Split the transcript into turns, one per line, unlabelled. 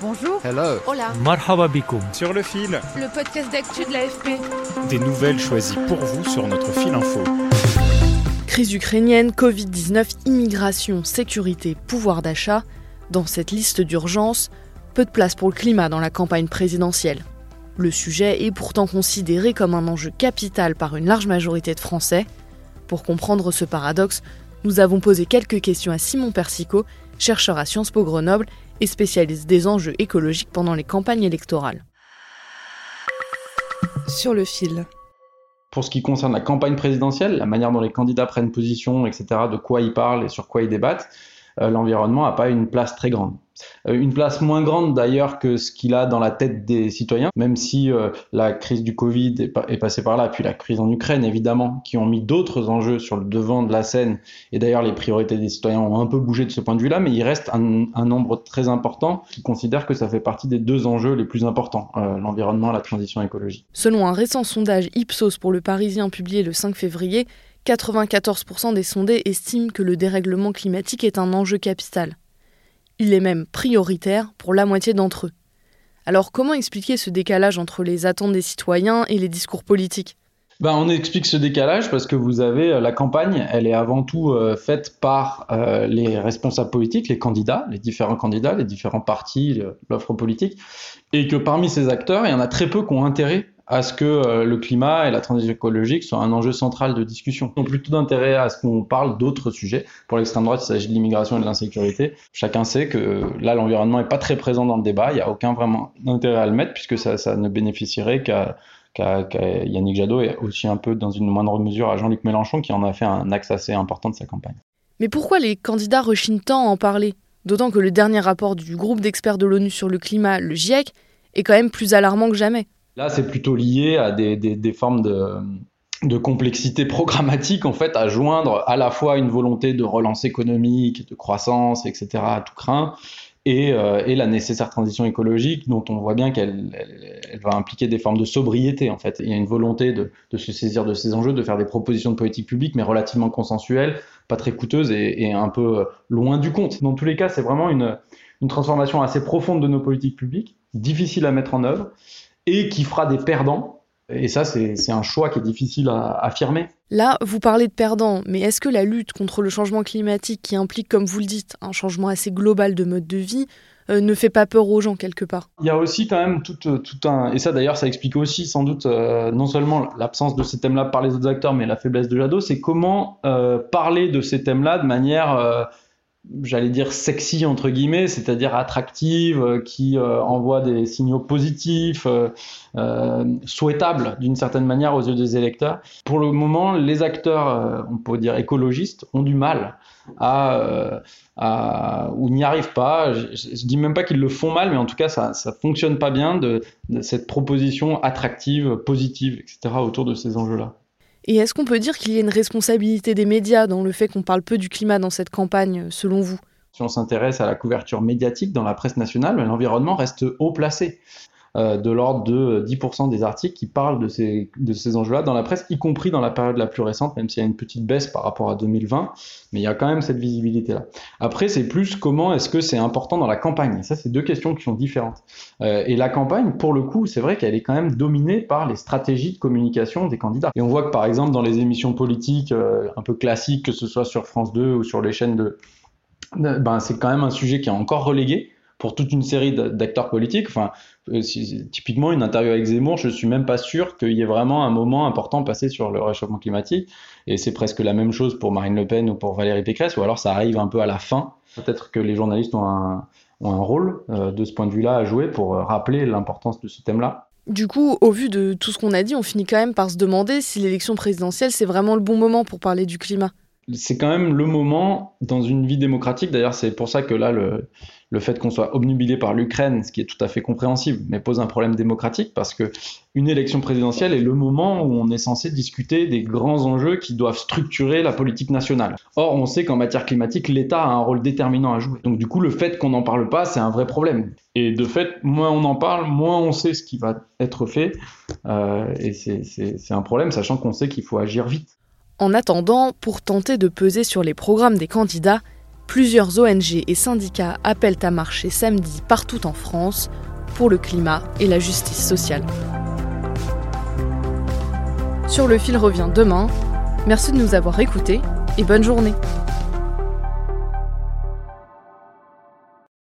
Bonjour.
Hello.
Hola.
Marhaba bikoum.
Sur le fil,
Le podcast d'actu de l'AFP.
des nouvelles choisies pour vous sur notre fil info.
Crise ukrainienne, Covid-19, immigration, sécurité, pouvoir d'achat. Dans cette liste d'urgence, peu de place pour le climat dans la campagne présidentielle. Le sujet est pourtant considéré comme un enjeu capital par une large majorité de Français. Pour comprendre ce paradoxe, nous avons posé quelques questions à Simon Persico, chercheur à Sciences Po Grenoble et spécialiste des enjeux écologiques pendant les campagnes électorales. Sur le fil.
Pour ce qui concerne la campagne présidentielle, la manière dont les candidats prennent position, etc., de quoi ils parlent et sur quoi ils débattent, euh, l'environnement n'a pas une place très grande. Euh, une place moins grande d'ailleurs que ce qu'il a dans la tête des citoyens, même si euh, la crise du Covid est, pa- est passée par là, puis la crise en Ukraine évidemment, qui ont mis d'autres enjeux sur le devant de la scène, et d'ailleurs les priorités des citoyens ont un peu bougé de ce point de vue-là, mais il reste un, un nombre très important qui considère que ça fait partie des deux enjeux les plus importants, euh, l'environnement et la transition écologique.
Selon un récent sondage Ipsos pour le Parisien publié le 5 février, 94% des sondés estiment que le dérèglement climatique est un enjeu capital. Il est même prioritaire pour la moitié d'entre eux. Alors comment expliquer ce décalage entre les attentes des citoyens et les discours politiques?
Ben, on explique ce décalage parce que vous avez euh, la campagne, elle est avant tout euh, faite par euh, les responsables politiques, les candidats, les différents candidats, les différents partis, l'offre politique, et que parmi ces acteurs, il y en a très peu qui ont intérêt à ce que euh, le climat et la transition écologique soient un enjeu central de discussion. Ils ont plutôt d'intérêt à ce qu'on parle d'autres sujets. Pour l'extrême droite, il s'agit de l'immigration et de l'insécurité. Chacun sait que là, l'environnement n'est pas très présent dans le débat. Il n'y a aucun vraiment intérêt à le mettre puisque ça, ne bénéficierait qu'à Yannick Jadot et aussi un peu dans une moindre mesure à Jean-Luc Mélenchon qui en a fait un axe assez important de sa campagne.
Mais pourquoi les candidats rechignent tant à en parler? D'autant que le dernier rapport du groupe d'experts de l'ONU sur le climat, le GIEC, est quand même plus alarmant que jamais.
Là, c'est plutôt lié à des, des, formes de, de complexité programmatique, en fait, à joindre à la fois une volonté de relance économique, de croissance, etc., à tout craint, et, euh, et la nécessaire transition écologique, dont on voit bien qu'elle elle, va impliquer des formes de sobriété, en fait. Il y a une volonté de, de se saisir de ces enjeux, de faire des propositions de politique publique, mais relativement consensuelles, pas très coûteuses et, et un peu loin du compte. Dans tous les cas, c'est vraiment une, une transformation assez profonde de nos politiques publiques, difficile à mettre en œuvre, et qui fera des perdants. Et ça, c'est un choix qui est difficile à affirmer.
Là, vous parlez de perdants, mais est-ce que la lutte contre le changement climatique, qui implique, comme vous le dites, un changement assez global de mode de vie, euh, ne fait pas peur aux gens quelque part?
Il y a aussi quand même tout, euh, tout un... Et ça d'ailleurs, ça explique aussi sans doute euh, non seulement l'absence de ces thèmes-là par les autres acteurs, mais la faiblesse de Jadot, c'est comment euh, parler de ces thèmes-là de manière, j'allais dire, sexy, entre guillemets, c'est-à-dire attractive, euh, qui euh, envoie des signaux positifs, euh, euh, souhaitables d'une certaine manière aux yeux des électeurs. Pour le moment, les acteurs, on peut dire écologistes, ont du mal à, à- ou n'y arrivent pas. Je, je- dis même pas qu'ils le font mal, mais en tout cas, ça, ça fonctionne pas bien de cette proposition attractive, positive, etc. autour de ces enjeux-là.
Et est-ce qu'on peut dire qu'il y a une responsabilité des médias dans le fait qu'on parle peu du climat dans cette campagne, selon vous?
Si on s'intéresse à la couverture médiatique dans la presse nationale, l'environnement reste haut placé. Euh, de l'ordre de 10% des articles qui parlent de ces, de ces enjeux-là dans la presse, y compris dans la période la plus récente, même s'il y a une petite baisse par rapport à 2020, mais il y a quand même cette visibilité-là. Après, c'est plus comment est-ce que c'est important dans la campagne. Ça, c'est deux questions qui sont différentes. Euh, et la campagne, pour le coup, c'est vrai qu'elle est quand même dominée par les stratégies de communication des candidats. Et on voit que, par exemple, dans les émissions politiques euh, un peu classiques, que ce soit sur France 2 ou sur les chaînes de- ben, c'est quand même un sujet qui est encore relégué pour toute une série d'acteurs politiques. Enfin, euh, typiquement, une interview avec Zemmour, je suis même pas sûr qu'il y ait vraiment un moment important passé sur le réchauffement climatique. Et c'est presque la même chose pour Marine Le Pen ou pour Valérie Pécresse, ou alors ça arrive un peu à la fin. Peut-être que les journalistes ont un, ont un rôle euh, de ce point de vue-là à jouer pour euh, rappeler l'importance de ce thème-là.
Du coup, au vu de tout ce qu'on a dit, on finit quand même par se demander si l'élection présidentielle, c'est vraiment le bon moment pour parler du climat.
C'est quand même le moment dans une vie démocratique. D'ailleurs, c'est pour ça que là, le, le fait qu'on soit obnubilé par l'Ukraine, ce qui est tout à fait compréhensible, mais pose un problème démocratique parce que une élection présidentielle est le moment où on est censé discuter des grands enjeux qui doivent structurer la politique nationale. Or, on sait qu'en matière climatique, l'État a un rôle déterminant à jouer. Donc, du coup, le fait qu'on n'en parle pas, c'est un vrai problème. Et de fait, moins on en parle, moins on sait ce qui va être fait. Euh, et c'est un problème, sachant qu'on sait qu'il faut agir vite.
En attendant, pour tenter de peser sur les programmes des candidats, plusieurs ONG et syndicats appellent à marcher samedi partout en France pour le climat et la justice sociale. Sur le fil revient demain. Merci de nous avoir écoutés et bonne journée.